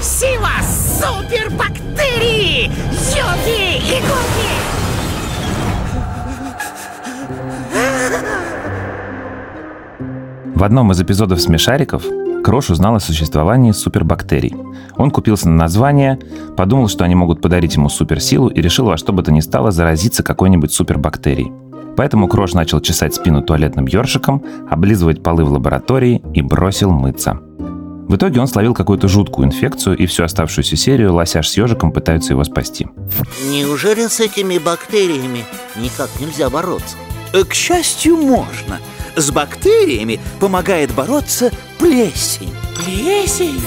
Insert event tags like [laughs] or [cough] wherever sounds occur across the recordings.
Сила супербактерии! Йоги и гуги! В одном из эпизодов «Смешариков» Крош узнал о существовании супербактерий. Он купился на название, подумал, что они могут подарить ему суперсилу и решил во что бы то ни стало заразиться какой-нибудь супербактерией. Поэтому Крош начал чесать спину туалетным ёршиком, облизывать полы в лаборатории и бросил мыться. В итоге он словил какую-то жуткую инфекцию, и всю оставшуюся серию лосяш с ежиком пытаются его спасти. Неужели с этими бактериями никак нельзя бороться? Э, К счастью, можно. С бактериями помогает бороться плесень. Плесень!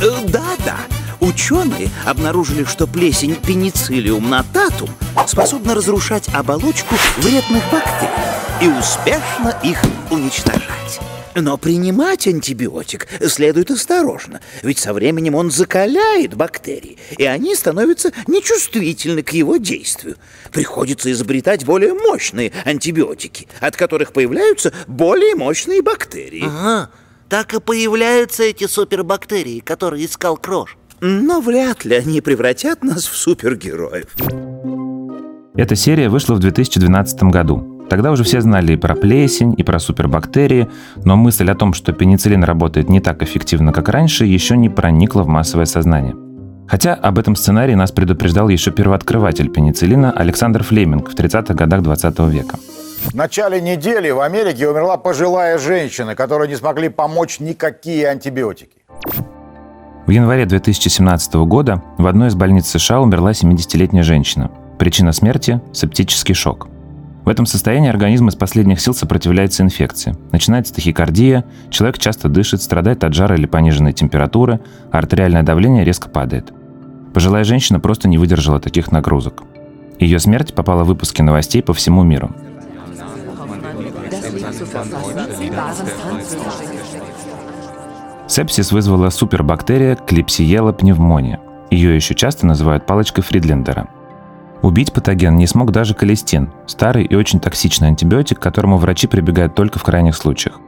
Э, Да-да, ученые обнаружили, что плесень пенициллиум нататум способна разрушать оболочку вредных бактерий и успешно их уничтожать. Но принимать антибиотик следует осторожно, ведь со временем он закаляет бактерии, и они становятся нечувствительны к его действию. Приходится изобретать более мощные антибиотики, от которых появляются более мощные бактерии. Ага, так и появляются эти супербактерии, которые искал Крош. Но вряд ли они превратят нас в супергероев. Эта серия вышла в 2012 году. Тогда уже все знали и про плесень, и про супербактерии, но мысль о том, что пенициллин работает не так эффективно, как раньше, еще не проникла в массовое сознание. Хотя об этом сценарии нас предупреждал еще первооткрыватель пенициллина Александр Флеминг в 30-х годах 20 века. В начале недели в Америке умерла пожилая женщина, которой не смогли помочь никакие антибиотики. В январе 2017 года в одной из больниц США умерла 70-летняя женщина. Причина смерти – септический шок. В этом состоянии организм из последних сил сопротивляется инфекции. Начинается тахикардия, человек часто дышит, страдает от жара или пониженной температуры, а артериальное давление резко падает. Пожилая женщина просто не выдержала таких нагрузок. Ее смерть попала в выпуски новостей по всему миру. Сепсис вызвала супербактерия Клипсиела пневмония. Ее еще часто называют палочкой Фридлендера. Убить патоген не смог даже колестин, старый и очень токсичный антибиотик, к которому врачи прибегают только в крайних случаях.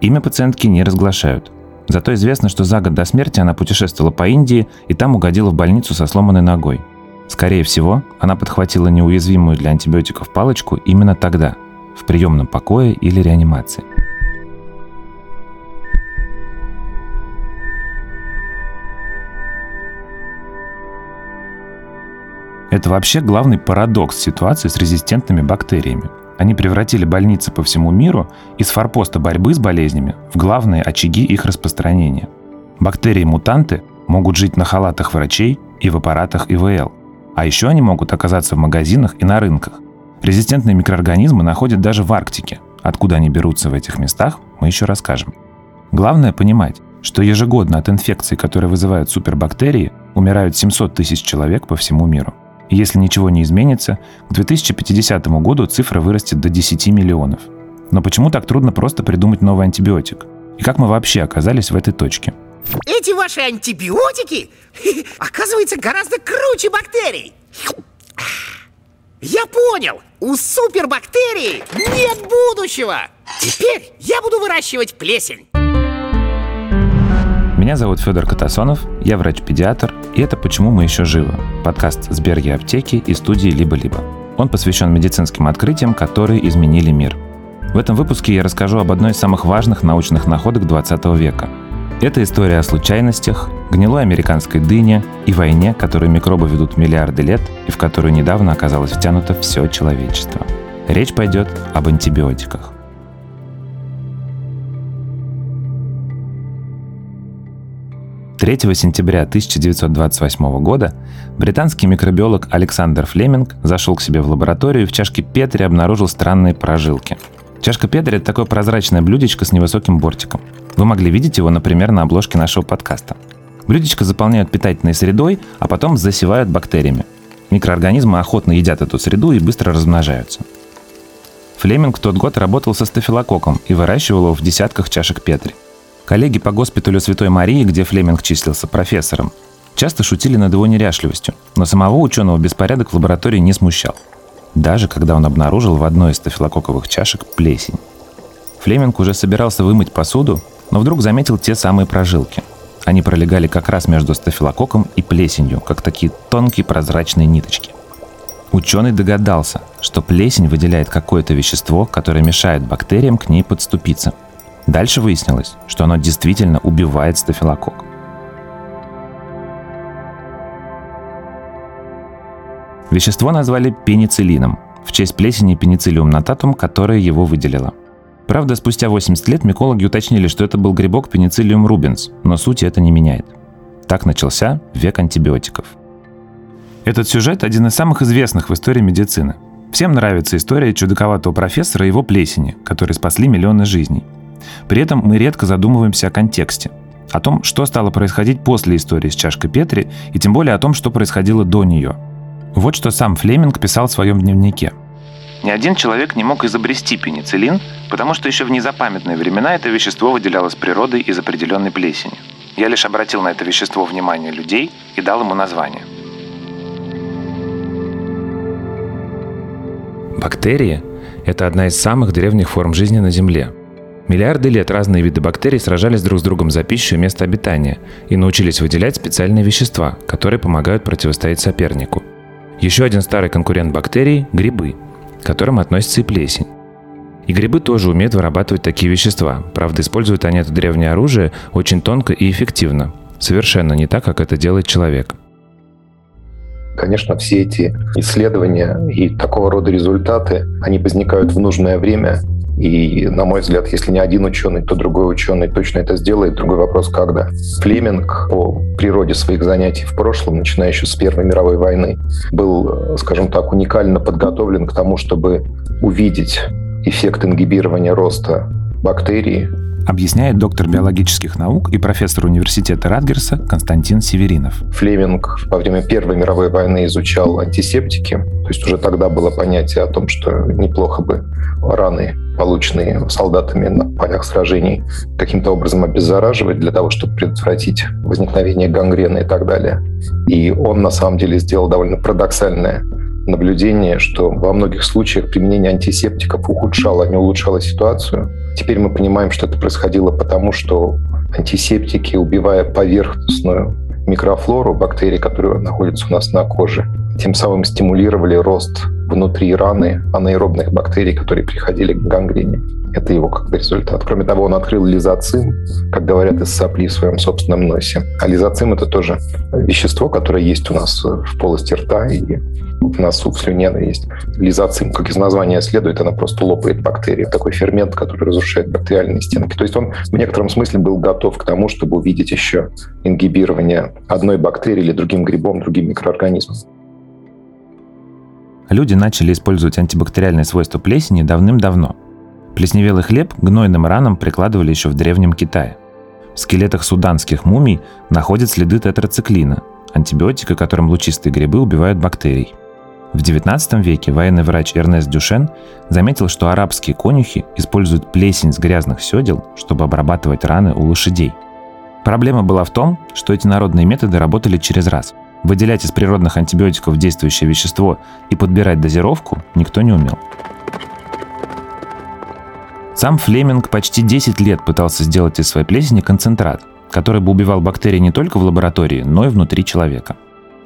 Имя пациентки не разглашают. Зато известно, что за год до смерти она путешествовала по Индии и там угодила в больницу со сломанной ногой. Скорее всего, она подхватила неуязвимую для антибиотиков палочку именно тогда, в приемном покое или реанимации. Это вообще главный парадокс ситуации с резистентными бактериями. Они превратили больницы по всему миру из форпоста борьбы с болезнями в главные очаги их распространения. Бактерии-мутанты могут жить на халатах врачей и в аппаратах ИВЛ. А еще они могут оказаться в магазинах и на рынках. Резистентные микроорганизмы находят даже в Арктике. Откуда они берутся в этих местах, мы еще расскажем. Главное понимать, что ежегодно от инфекций, которые вызывают супербактерии, умирают 700 тысяч человек по всему миру. Если ничего не изменится, к 2050 году цифра вырастет до 10 миллионов. Но почему так трудно просто придумать новый антибиотик? И как мы вообще оказались в этой точке? Эти ваши антибиотики, [laughs] оказывается, гораздо круче бактерий. Я понял, у супербактерий нет будущего. Теперь я буду выращивать плесень. Меня зовут Федор Катасонов, я врач-педиатр, и это «Почему мы еще живы» – подкаст Сберги аптеки и студии «Либо-либо». Он посвящен медицинским открытиям, которые изменили мир. В этом выпуске я расскажу об одной из самых важных научных находок 20 века. Это история о случайностях, гнилой американской дыне и войне, которую микробы ведут миллиарды лет и в которую недавно оказалось втянуто все человечество. Речь пойдет об антибиотиках. 3 сентября 1928 года британский микробиолог Александр Флеминг зашел к себе в лабораторию и в чашке Петри обнаружил странные прожилки. Чашка Петри – это такое прозрачное блюдечко с невысоким бортиком. Вы могли видеть его, например, на обложке нашего подкаста. Блюдечко заполняют питательной средой, а потом засевают бактериями. Микроорганизмы охотно едят эту среду и быстро размножаются. Флеминг в тот год работал со стафилококком и выращивал его в десятках чашек Петри. Коллеги по госпиталю Святой Марии, где Флеминг числился профессором, часто шутили над его неряшливостью, но самого ученого беспорядок в лаборатории не смущал. Даже когда он обнаружил в одной из стафилококковых чашек плесень. Флеминг уже собирался вымыть посуду, но вдруг заметил те самые прожилки. Они пролегали как раз между стафилококком и плесенью, как такие тонкие прозрачные ниточки. Ученый догадался, что плесень выделяет какое-то вещество, которое мешает бактериям к ней подступиться. Дальше выяснилось, что оно действительно убивает стафилококк. Вещество назвали пенициллином в честь плесени пенициллиум нататум, которая его выделила. Правда, спустя 80 лет микологи уточнили, что это был грибок пенициллиум рубинс, но суть это не меняет. Так начался век антибиотиков. Этот сюжет один из самых известных в истории медицины. Всем нравится история чудаковатого профессора и его плесени, которые спасли миллионы жизней. При этом мы редко задумываемся о контексте, о том, что стало происходить после истории с чашкой Петри, и тем более о том, что происходило до нее – вот что сам Флеминг писал в своем дневнике. Ни один человек не мог изобрести пенициллин, потому что еще в незапамятные времена это вещество выделялось природой из определенной плесени. Я лишь обратил на это вещество внимание людей и дал ему название. Бактерии – это одна из самых древних форм жизни на Земле. Миллиарды лет разные виды бактерий сражались друг с другом за пищу и место обитания и научились выделять специальные вещества, которые помогают противостоять сопернику – еще один старый конкурент бактерий – грибы, к которым относится и плесень. И грибы тоже умеют вырабатывать такие вещества. Правда, используют они это древнее оружие очень тонко и эффективно. Совершенно не так, как это делает человек. Конечно, все эти исследования и такого рода результаты, они возникают в нужное время и, на мой взгляд, если не один ученый, то другой ученый точно это сделает. Другой вопрос, когда. Флеминг по природе своих занятий в прошлом, начиная еще с Первой мировой войны, был, скажем так, уникально подготовлен к тому, чтобы увидеть эффект ингибирования роста бактерий объясняет доктор биологических наук и профессор университета Радгерса Константин Северинов. Флеминг во время Первой мировой войны изучал антисептики, то есть уже тогда было понятие о том, что неплохо бы раны, полученные солдатами на полях сражений, каким-то образом обеззараживать для того, чтобы предотвратить возникновение гангрены и так далее. И он на самом деле сделал довольно парадоксальное наблюдение, что во многих случаях применение антисептиков ухудшало, а не улучшало ситуацию. Теперь мы понимаем, что это происходило потому, что антисептики, убивая поверхностную микрофлору бактерий, которые находятся у нас на коже, тем самым стимулировали рост внутри раны анаэробных бактерий, которые приходили к гангрене. Это его как бы результат. Кроме того, он открыл лизоцим, как говорят, из сопли в своем собственном носе. А лизоцим — это тоже вещество, которое есть у нас в полости рта и в носу, в слюне оно есть. Лизоцим, как из названия следует, она просто лопает бактерии. Такой фермент, который разрушает бактериальные стенки. То есть он в некотором смысле был готов к тому, чтобы увидеть еще ингибирование одной бактерии или другим грибом, другим микроорганизмом. Люди начали использовать антибактериальные свойства плесени давным-давно. Плесневелый хлеб гнойным ранам прикладывали еще в Древнем Китае. В скелетах суданских мумий находят следы тетрациклина, антибиотика, которым лучистые грибы убивают бактерий. В XIX веке военный врач Эрнест Дюшен заметил, что арабские конюхи используют плесень с грязных седел, чтобы обрабатывать раны у лошадей. Проблема была в том, что эти народные методы работали через раз. Выделять из природных антибиотиков действующее вещество и подбирать дозировку никто не умел. Сам Флеминг почти 10 лет пытался сделать из своей плесени концентрат, который бы убивал бактерии не только в лаборатории, но и внутри человека.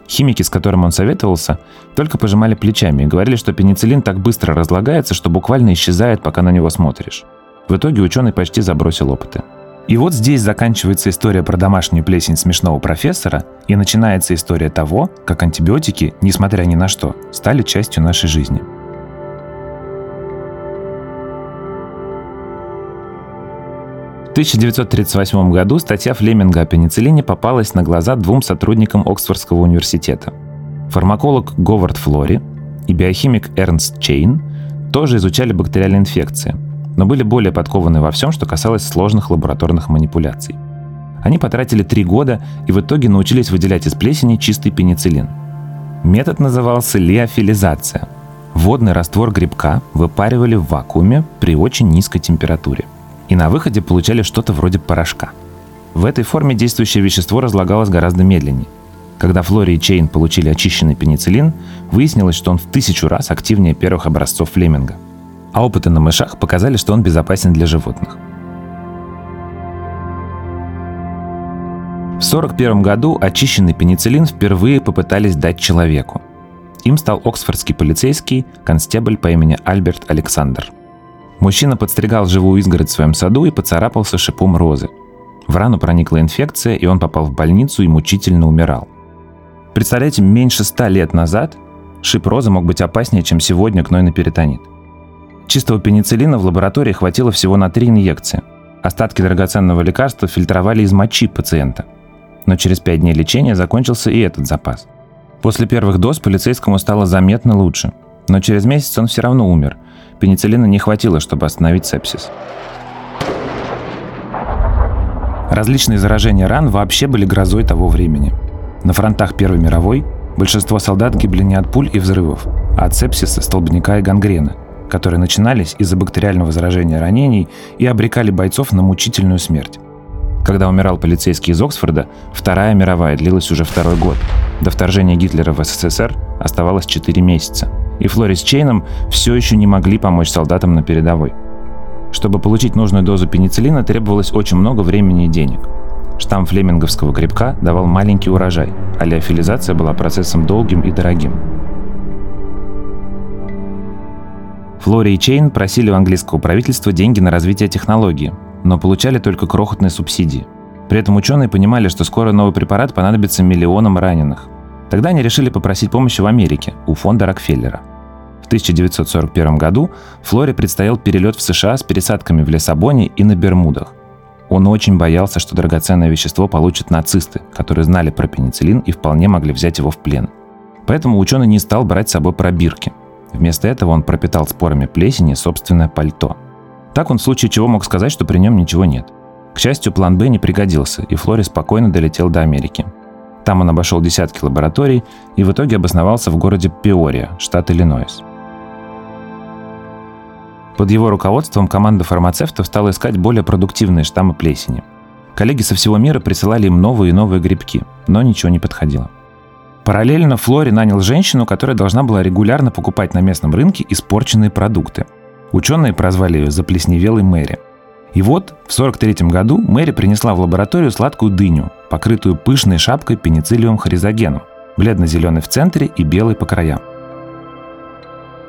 Химики, с которыми он советовался, только пожимали плечами и говорили, что пенициллин так быстро разлагается, что буквально исчезает, пока на него смотришь. В итоге ученый почти забросил опыты. И вот здесь заканчивается история про домашнюю плесень смешного профессора, и начинается история того, как антибиотики, несмотря ни на что, стали частью нашей жизни. В 1938 году статья Флеминга о пенициллине попалась на глаза двум сотрудникам Оксфордского университета. Фармаколог Говард Флори и биохимик Эрнст Чейн тоже изучали бактериальные инфекции – но были более подкованы во всем, что касалось сложных лабораторных манипуляций. Они потратили три года и в итоге научились выделять из плесени чистый пенициллин. Метод назывался лиофилизация. Водный раствор грибка выпаривали в вакууме при очень низкой температуре. И на выходе получали что-то вроде порошка. В этой форме действующее вещество разлагалось гораздо медленнее. Когда Флори и Чейн получили очищенный пенициллин, выяснилось, что он в тысячу раз активнее первых образцов Флеминга – а опыты на мышах показали, что он безопасен для животных. В 1941 году очищенный пенициллин впервые попытались дать человеку. Им стал оксфордский полицейский констебль по имени Альберт Александр. Мужчина подстригал живую изгородь в своем саду и поцарапался шипом розы. В рану проникла инфекция, и он попал в больницу и мучительно умирал. Представляете, меньше ста лет назад шип розы мог быть опаснее, чем сегодня гнойный перитонит. Чистого пенициллина в лаборатории хватило всего на три инъекции. Остатки драгоценного лекарства фильтровали из мочи пациента. Но через пять дней лечения закончился и этот запас. После первых доз полицейскому стало заметно лучше. Но через месяц он все равно умер. Пенициллина не хватило, чтобы остановить сепсис. Различные заражения ран вообще были грозой того времени. На фронтах Первой мировой большинство солдат гибли не от пуль и взрывов, а от сепсиса, столбняка и гангрена, которые начинались из-за бактериального заражения ранений и обрекали бойцов на мучительную смерть. Когда умирал полицейский из Оксфорда, Вторая мировая длилась уже второй год. До вторжения Гитлера в СССР оставалось 4 месяца. И Флорис Чейном все еще не могли помочь солдатам на передовой. Чтобы получить нужную дозу пенициллина, требовалось очень много времени и денег. Штамм флеминговского грибка давал маленький урожай, а леофилизация была процессом долгим и дорогим. Флори и Чейн просили у английского правительства деньги на развитие технологии, но получали только крохотные субсидии. При этом ученые понимали, что скоро новый препарат понадобится миллионам раненых. Тогда они решили попросить помощи в Америке, у фонда Рокфеллера. В 1941 году Флоре предстоял перелет в США с пересадками в Лиссабоне и на Бермудах. Он очень боялся, что драгоценное вещество получат нацисты, которые знали про пенициллин и вполне могли взять его в плен. Поэтому ученый не стал брать с собой пробирки. Вместо этого он пропитал спорами плесени собственное пальто. Так он в случае чего мог сказать, что при нем ничего нет. К счастью, план «Б» не пригодился, и Флори спокойно долетел до Америки. Там он обошел десятки лабораторий и в итоге обосновался в городе Пиория, штат Иллинойс. Под его руководством команда фармацевтов стала искать более продуктивные штаммы плесени. Коллеги со всего мира присылали им новые и новые грибки, но ничего не подходило. Параллельно Флори нанял женщину, которая должна была регулярно покупать на местном рынке испорченные продукты. Ученые прозвали ее «заплесневелой Мэри». И вот в 1943 году Мэри принесла в лабораторию сладкую дыню, покрытую пышной шапкой пенициллиум хоризогеном, бледно-зеленый в центре и белый по краям.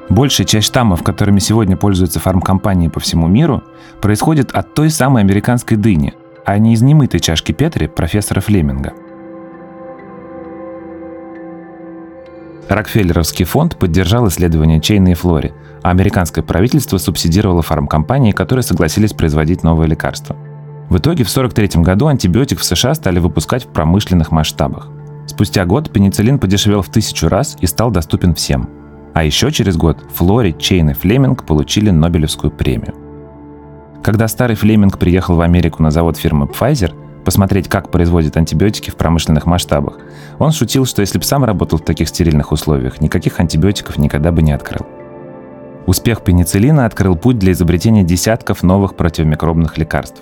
Большая часть штаммов, которыми сегодня пользуются фармкомпании по всему миру, происходит от той самой американской дыни, а не из немытой чашки Петри профессора Флеминга. Рокфеллеровский фонд поддержал исследования Чейна и Флори, а американское правительство субсидировало фармкомпании, которые согласились производить новые лекарства. В итоге в 1943 году антибиотик в США стали выпускать в промышленных масштабах. Спустя год пенициллин подешевел в тысячу раз и стал доступен всем – а еще через год Флори, Чейн и Флеминг получили Нобелевскую премию. Когда старый Флеминг приехал в Америку на завод фирмы Pfizer, посмотреть, как производят антибиотики в промышленных масштабах, он шутил, что если бы сам работал в таких стерильных условиях, никаких антибиотиков никогда бы не открыл. Успех пенициллина открыл путь для изобретения десятков новых противомикробных лекарств.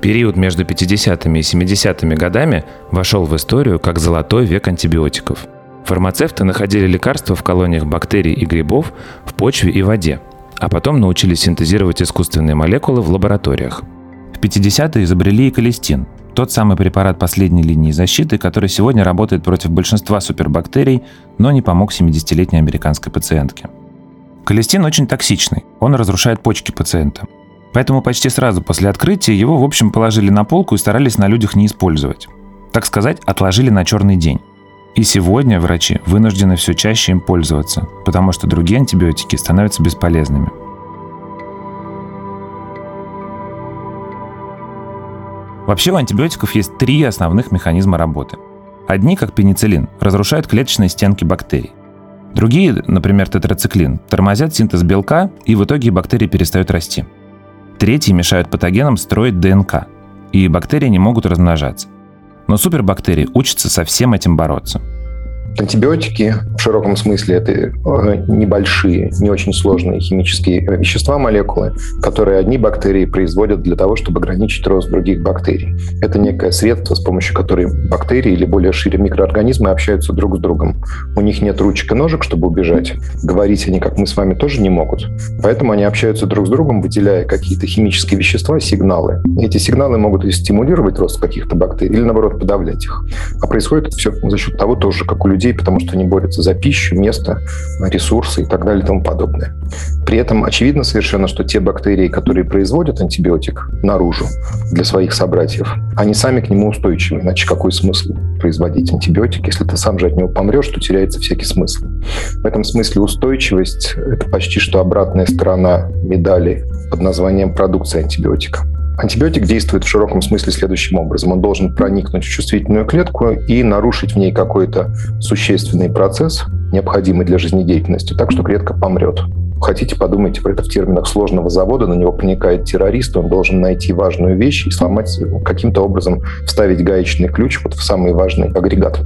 Период между 50-ми и 70-ми годами вошел в историю как золотой век антибиотиков – Фармацевты находили лекарства в колониях бактерий и грибов в почве и воде, а потом научились синтезировать искусственные молекулы в лабораториях. В 50-е изобрели и колестин, тот самый препарат последней линии защиты, который сегодня работает против большинства супербактерий, но не помог 70-летней американской пациентке. Колестин очень токсичный, он разрушает почки пациента. Поэтому почти сразу после открытия его, в общем, положили на полку и старались на людях не использовать. Так сказать, отложили на черный день. И сегодня врачи вынуждены все чаще им пользоваться, потому что другие антибиотики становятся бесполезными. Вообще у антибиотиков есть три основных механизма работы. Одни, как пенициллин, разрушают клеточные стенки бактерий. Другие, например, тетрациклин, тормозят синтез белка, и в итоге бактерии перестают расти. Третьи мешают патогенам строить ДНК, и бактерии не могут размножаться. Но супербактерии учатся со всем этим бороться. Антибиотики в широком смысле это э, небольшие, не очень сложные химические вещества, молекулы, которые одни бактерии производят для того, чтобы ограничить рост других бактерий. Это некое средство, с помощью которой бактерии или более шире микроорганизмы общаются друг с другом. У них нет ручек и ножек, чтобы убежать. Говорить они, как мы с вами, тоже не могут. Поэтому они общаются друг с другом, выделяя какие-то химические вещества, сигналы. Эти сигналы могут стимулировать рост каких-то бактерий или, наоборот, подавлять их. А происходит это все за счет того тоже, как у людей людей, потому что они борются за пищу, место, ресурсы и так далее и тому подобное. При этом очевидно совершенно, что те бактерии, которые производят антибиотик наружу для своих собратьев, они сами к нему устойчивы. Иначе какой смысл производить антибиотик? Если ты сам же от него помрешь, то теряется всякий смысл. В этом смысле устойчивость – это почти что обратная сторона медали под названием продукция антибиотика. Антибиотик действует в широком смысле следующим образом. Он должен проникнуть в чувствительную клетку и нарушить в ней какой-то существенный процесс, необходимый для жизнедеятельности, так что клетка помрет. Хотите, подумайте про это в терминах сложного завода, на него проникает террорист, он должен найти важную вещь и сломать, каким-то образом вставить гаечный ключ вот в самый важный агрегат.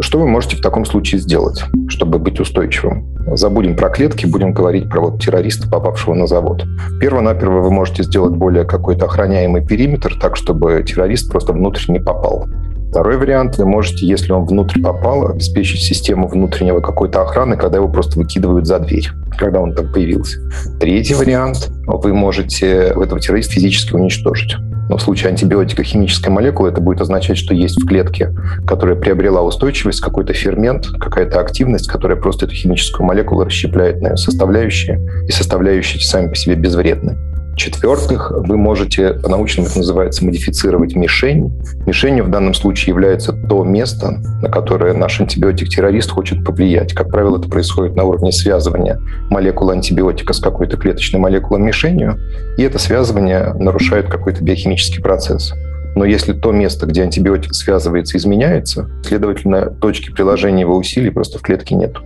Что вы можете в таком случае сделать, чтобы быть устойчивым? Забудем про клетки, будем говорить про вот террориста, попавшего на завод. Перво-наперво вы можете сделать более какой-то охраняемый периметр, так, чтобы террорист просто внутрь не попал. Второй вариант, вы можете, если он внутрь попал, обеспечить систему внутреннего какой-то охраны, когда его просто выкидывают за дверь, когда он там появился. Третий вариант, вы можете этого террориста физически уничтожить. Но в случае антибиотика химической молекулы это будет означать, что есть в клетке, которая приобрела устойчивость, какой-то фермент, какая-то активность, которая просто эту химическую молекулу расщепляет на ее составляющие, и составляющие сами по себе безвредны. В-четвертых, вы можете, по-научному это называется, модифицировать мишень. Мишенью в данном случае является то место, на которое наш антибиотик-террорист хочет повлиять. Как правило, это происходит на уровне связывания молекулы антибиотика с какой-то клеточной молекулой мишенью, и это связывание нарушает какой-то биохимический процесс. Но если то место, где антибиотик связывается, изменяется, следовательно, точки приложения его усилий просто в клетке нет.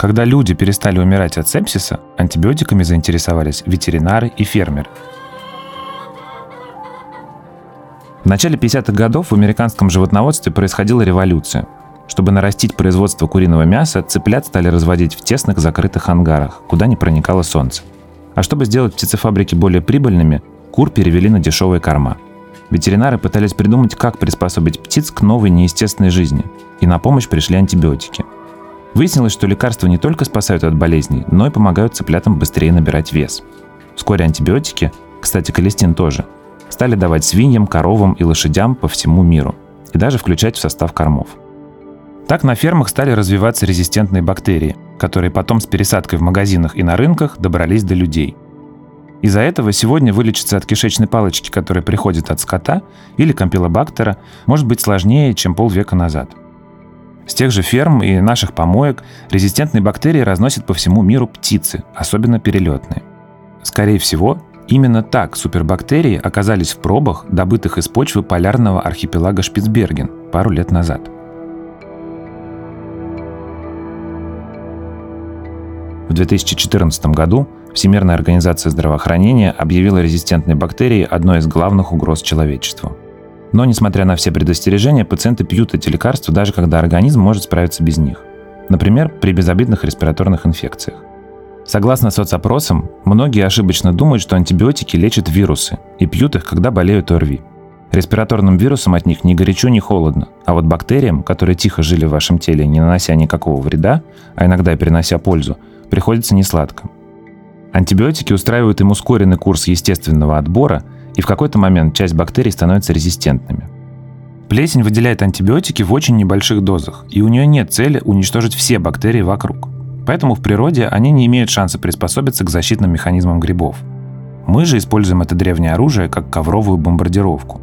Когда люди перестали умирать от сепсиса, антибиотиками заинтересовались ветеринары и фермеры. В начале 50-х годов в американском животноводстве происходила революция. Чтобы нарастить производство куриного мяса, цыплят стали разводить в тесных закрытых ангарах, куда не проникало солнце. А чтобы сделать птицефабрики более прибыльными, кур перевели на дешевые корма. Ветеринары пытались придумать, как приспособить птиц к новой неестественной жизни, и на помощь пришли антибиотики – Выяснилось, что лекарства не только спасают от болезней, но и помогают цыплятам быстрее набирать вес. Вскоре антибиотики, кстати, колестин тоже, стали давать свиньям, коровам и лошадям по всему миру и даже включать в состав кормов. Так на фермах стали развиваться резистентные бактерии, которые потом с пересадкой в магазинах и на рынках добрались до людей. Из-за этого сегодня вылечиться от кишечной палочки, которая приходит от скота или компилобактера, может быть сложнее, чем полвека назад. С тех же ферм и наших помоек резистентные бактерии разносят по всему миру птицы, особенно перелетные. Скорее всего, именно так супербактерии оказались в пробах, добытых из почвы полярного архипелага Шпицберген пару лет назад. В 2014 году Всемирная организация здравоохранения объявила резистентные бактерии одной из главных угроз человечеству – но, несмотря на все предостережения, пациенты пьют эти лекарства, даже когда организм может справиться без них. Например, при безобидных респираторных инфекциях. Согласно соцопросам, многие ошибочно думают, что антибиотики лечат вирусы и пьют их, когда болеют ОРВИ. Респираторным вирусам от них ни горячо, ни холодно, а вот бактериям, которые тихо жили в вашем теле, не нанося никакого вреда, а иногда и перенося пользу, приходится несладко. Антибиотики устраивают им ускоренный курс естественного отбора – и в какой-то момент часть бактерий становится резистентными. Плесень выделяет антибиотики в очень небольших дозах, и у нее нет цели уничтожить все бактерии вокруг. Поэтому в природе они не имеют шанса приспособиться к защитным механизмам грибов. Мы же используем это древнее оружие как ковровую бомбардировку.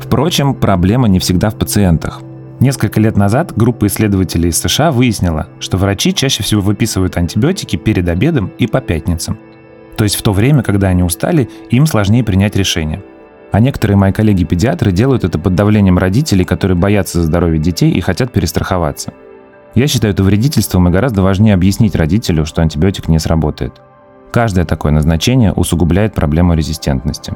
Впрочем, проблема не всегда в пациентах. Несколько лет назад группа исследователей из США выяснила, что врачи чаще всего выписывают антибиотики перед обедом и по пятницам. То есть в то время, когда они устали, им сложнее принять решение. А некоторые мои коллеги-педиатры делают это под давлением родителей, которые боятся за здоровье детей и хотят перестраховаться. Я считаю это вредительством и гораздо важнее объяснить родителю, что антибиотик не сработает. Каждое такое назначение усугубляет проблему резистентности.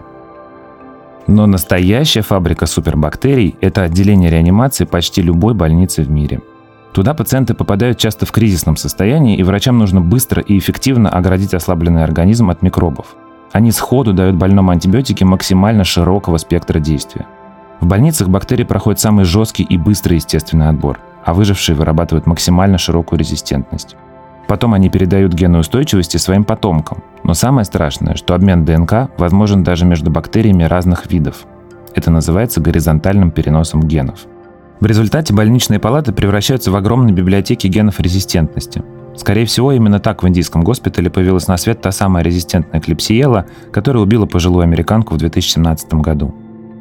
Но настоящая фабрика супербактерий – это отделение реанимации почти любой больницы в мире. Туда пациенты попадают часто в кризисном состоянии, и врачам нужно быстро и эффективно оградить ослабленный организм от микробов. Они сходу дают больному антибиотики максимально широкого спектра действия. В больницах бактерии проходят самый жесткий и быстрый естественный отбор, а выжившие вырабатывают максимально широкую резистентность. Потом они передают гены устойчивости своим потомкам. Но самое страшное, что обмен ДНК возможен даже между бактериями разных видов. Это называется горизонтальным переносом генов. В результате больничные палаты превращаются в огромные библиотеки генов резистентности. Скорее всего, именно так в индийском госпитале появилась на свет та самая резистентная клепсиела, которая убила пожилую американку в 2017 году.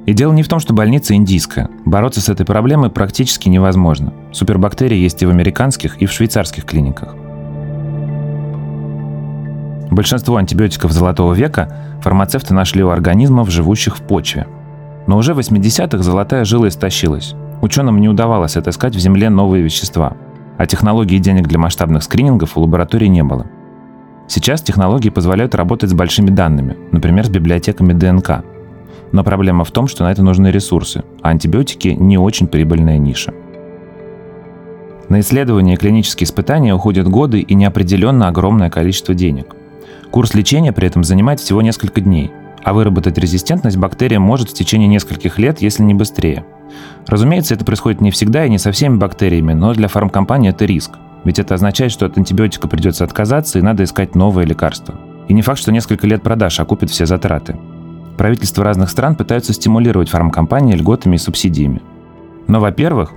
И дело не в том, что больница индийская. Бороться с этой проблемой практически невозможно. Супербактерии есть и в американских, и в швейцарских клиниках. Большинство антибиотиков золотого века фармацевты нашли у организмов, живущих в почве. Но уже в 80-х золотая жила истощилась. Ученым не удавалось отыскать в Земле новые вещества, а технологий и денег для масштабных скринингов у лабораторий не было. Сейчас технологии позволяют работать с большими данными, например, с библиотеками ДНК. Но проблема в том, что на это нужны ресурсы, а антибиотики не очень прибыльная ниша. На исследования и клинические испытания уходят годы и неопределенно огромное количество денег. Курс лечения при этом занимает всего несколько дней, а выработать резистентность бактерия может в течение нескольких лет, если не быстрее. Разумеется, это происходит не всегда и не со всеми бактериями, но для фармкомпании это риск. Ведь это означает, что от антибиотика придется отказаться и надо искать новое лекарство. И не факт, что несколько лет продаж окупят все затраты. Правительства разных стран пытаются стимулировать фармкомпании льготами и субсидиями. Но, во-первых,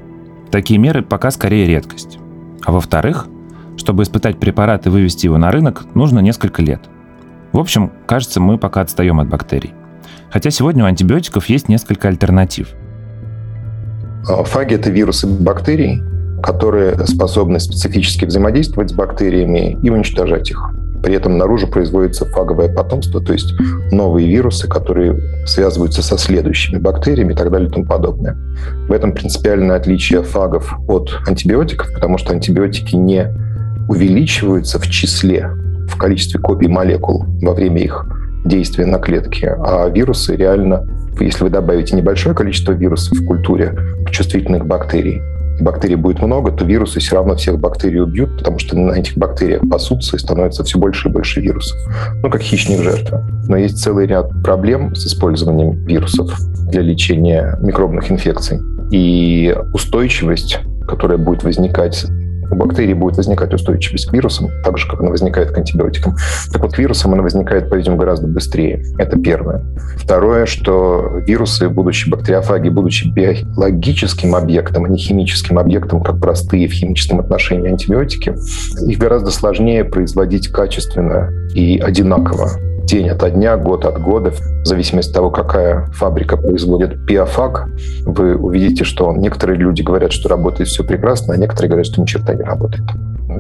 такие меры пока скорее редкость. А во-вторых, чтобы испытать препарат и вывести его на рынок, нужно несколько лет. В общем, кажется, мы пока отстаем от бактерий. Хотя сегодня у антибиотиков есть несколько альтернатив. А, фаги – это вирусы бактерий, которые способны специфически взаимодействовать с бактериями и уничтожать их. При этом наружу производится фаговое потомство, то есть новые вирусы, которые связываются со следующими бактериями и так далее и тому подобное. В этом принципиальное отличие фагов от антибиотиков, потому что антибиотики не увеличиваются в числе, в количестве копий молекул во время их действия на клетке, а вирусы реально, если вы добавите небольшое количество вирусов в культуре чувствительных бактерий, бактерий будет много, то вирусы все равно всех бактерий убьют, потому что на этих бактериях пасутся и становится все больше и больше вирусов. Ну, как хищник жертва. Но есть целый ряд проблем с использованием вирусов для лечения микробных инфекций. И устойчивость, которая будет возникать у бактерий будет возникать устойчивость к вирусам, так же, как она возникает к антибиотикам. Так вот, к вирусам она возникает, по-видимому, гораздо быстрее. Это первое. Второе, что вирусы, будучи бактериофаги, будучи биологическим объектом, а не химическим объектом, как простые в химическом отношении антибиотики, их гораздо сложнее производить качественно и одинаково день ото дня, год от года, в зависимости от того, какая фабрика производит биофак, вы увидите, что некоторые люди говорят, что работает все прекрасно, а некоторые говорят, что ни черта не работает.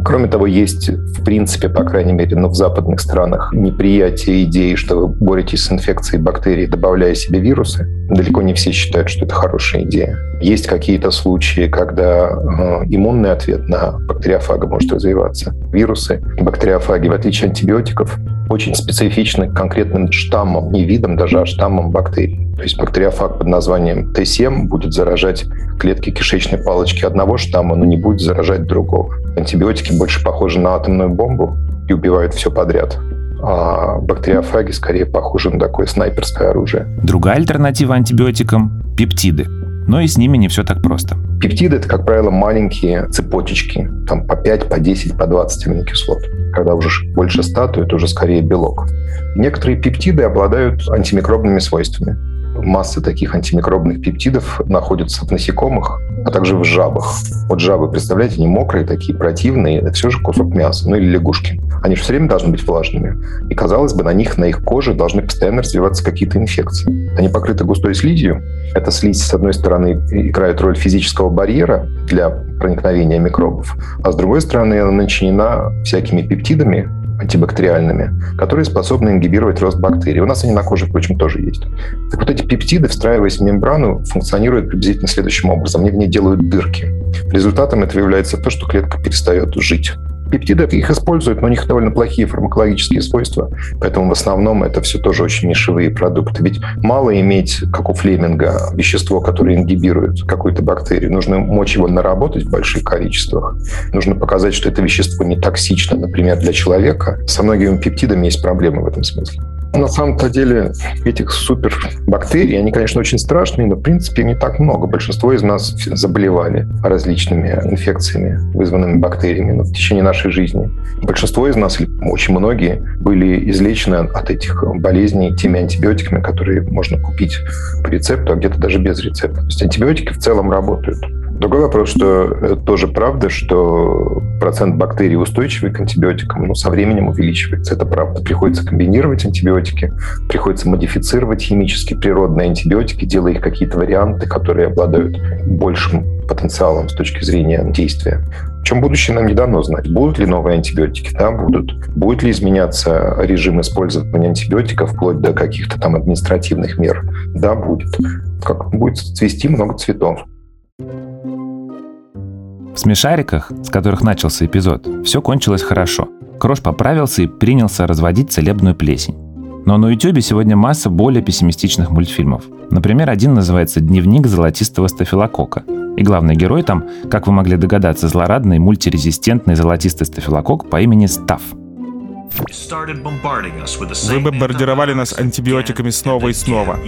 Кроме того, есть, в принципе, по крайней мере, но в западных странах неприятие идеи, что вы боретесь с инфекцией бактерий, добавляя себе вирусы. Далеко не все считают, что это хорошая идея. Есть какие-то случаи, когда э, иммунный ответ на бактериофага может развиваться. Вирусы, бактериофаги, в отличие от антибиотиков, очень специфичны конкретным штаммом, не видом даже, а штаммом бактерий. То есть бактериофаг под названием Т7 будет заражать клетки кишечной палочки одного штамма, но не будет заражать другого. Антибиотики больше похожи на атомную бомбу и убивают все подряд. А бактериофаги скорее похожи на такое снайперское оружие. Другая альтернатива антибиотикам – пептиды. Но и с ними не все так просто. Пептиды – это, как правило, маленькие цепочечки, там по 5, по 10, по 20 аминокислот. Когда уже больше 100, то это уже скорее белок. Некоторые пептиды обладают антимикробными свойствами масса таких антимикробных пептидов находится в насекомых, а также в жабах. Вот жабы, представляете, они мокрые такие, противные, это все же кусок мяса, ну или лягушки. Они же все время должны быть влажными. И, казалось бы, на них, на их коже должны постоянно развиваться какие-то инфекции. Они покрыты густой слизью. Эта слизь, с одной стороны, играет роль физического барьера для проникновения микробов, а с другой стороны, она начинена всякими пептидами, антибактериальными, которые способны ингибировать рост бактерий. У нас они на коже, впрочем, тоже есть. Так вот эти пептиды, встраиваясь в мембрану, функционируют приблизительно следующим образом. Они в ней делают дырки. Результатом этого является то, что клетка перестает жить. Пептиды их используют, но у них довольно плохие фармакологические свойства, поэтому в основном это все тоже очень нишевые продукты. Ведь мало иметь, как у Флеминга, вещество, которое ингибирует какую-то бактерию. Нужно мочь его наработать в больших количествах. Нужно показать, что это вещество не токсично, например, для человека. Со многими пептидами есть проблемы в этом смысле. На самом-то деле этих супербактерий, они, конечно, очень страшные, но, в принципе, не так много. Большинство из нас заболевали различными инфекциями, вызванными бактериями ну, в течение нашей жизни. Большинство из нас, очень многие, были излечены от этих болезней теми антибиотиками, которые можно купить по рецепту, а где-то даже без рецепта. То есть антибиотики в целом работают. Другой вопрос, что тоже правда, что процент бактерий устойчивый к антибиотикам ну, со временем увеличивается. Это правда. Приходится комбинировать антибиотики, приходится модифицировать химически природные антибиотики, делая их какие-то варианты, которые обладают большим потенциалом с точки зрения действия. В чем будущее нам не дано знать. Будут ли новые антибиотики? Да, будут. Будет ли изменяться режим использования антибиотиков вплоть до каких-то там административных мер? Да, будет. Как будет цвести много цветов. В смешариках, с которых начался эпизод, все кончилось хорошо. Крош поправился и принялся разводить целебную плесень. Но на YouTube сегодня масса более пессимистичных мультфильмов. Например, один называется «Дневник золотистого стафилокока». И главный герой там, как вы могли догадаться, злорадный мультирезистентный золотистый стафилокок по имени Стафф. Вы бомбардировали нас антибиотиками снова и снова.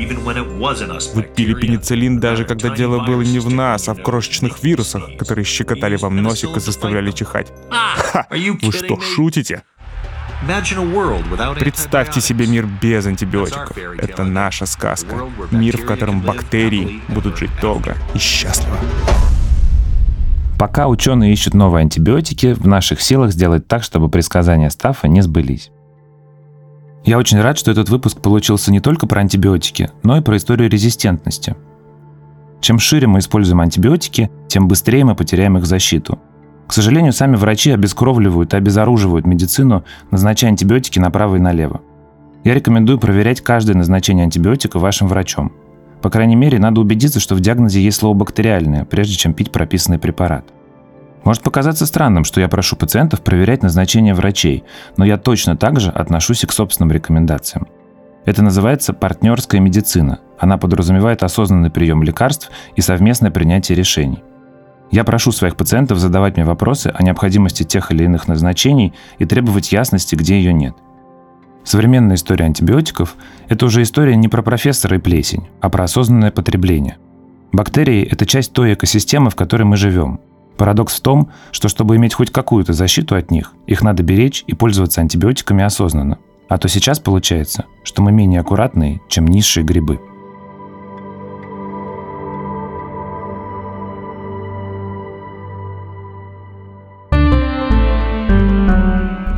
Вы пили пенициллин даже когда дело было не в нас, а в крошечных вирусах, которые щекотали вам носик и заставляли чихать. Ха! Вы что, шутите? Представьте себе мир без антибиотиков. Это наша сказка. Мир, в котором бактерии будут жить долго и счастливо. Пока ученые ищут новые антибиотики, в наших силах сделать так, чтобы предсказания Стаффа не сбылись. Я очень рад, что этот выпуск получился не только про антибиотики, но и про историю резистентности. Чем шире мы используем антибиотики, тем быстрее мы потеряем их защиту. К сожалению, сами врачи обескровливают и обезоруживают медицину, назначая антибиотики направо и налево. Я рекомендую проверять каждое назначение антибиотика вашим врачом – по крайней мере, надо убедиться, что в диагнозе есть слово «бактериальное», прежде чем пить прописанный препарат. Может показаться странным, что я прошу пациентов проверять назначение врачей, но я точно так же отношусь и к собственным рекомендациям. Это называется партнерская медицина. Она подразумевает осознанный прием лекарств и совместное принятие решений. Я прошу своих пациентов задавать мне вопросы о необходимости тех или иных назначений и требовать ясности, где ее нет – Современная история антибиотиков – это уже история не про профессора и плесень, а про осознанное потребление. Бактерии – это часть той экосистемы, в которой мы живем. Парадокс в том, что чтобы иметь хоть какую-то защиту от них, их надо беречь и пользоваться антибиотиками осознанно. А то сейчас получается, что мы менее аккуратные, чем низшие грибы.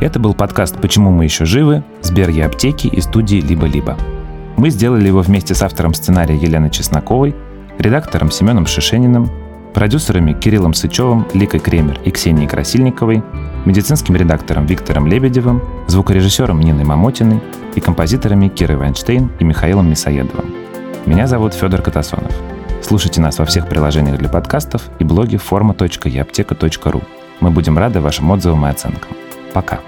Это был подкаст «Почему мы еще живы» с Берги Аптеки и студии «Либо-либо». Мы сделали его вместе с автором сценария Еленой Чесноковой, редактором Семеном Шишениным, продюсерами Кириллом Сычевым, Ликой Кремер и Ксенией Красильниковой, медицинским редактором Виктором Лебедевым, звукорежиссером Ниной Мамотиной и композиторами Кирой Вайнштейн и Михаилом Мисоедовым. Меня зовут Федор Катасонов. Слушайте нас во всех приложениях для подкастов и блоге forma.eapteka.ru. Мы будем рады вашим отзывам и оценкам. Пока.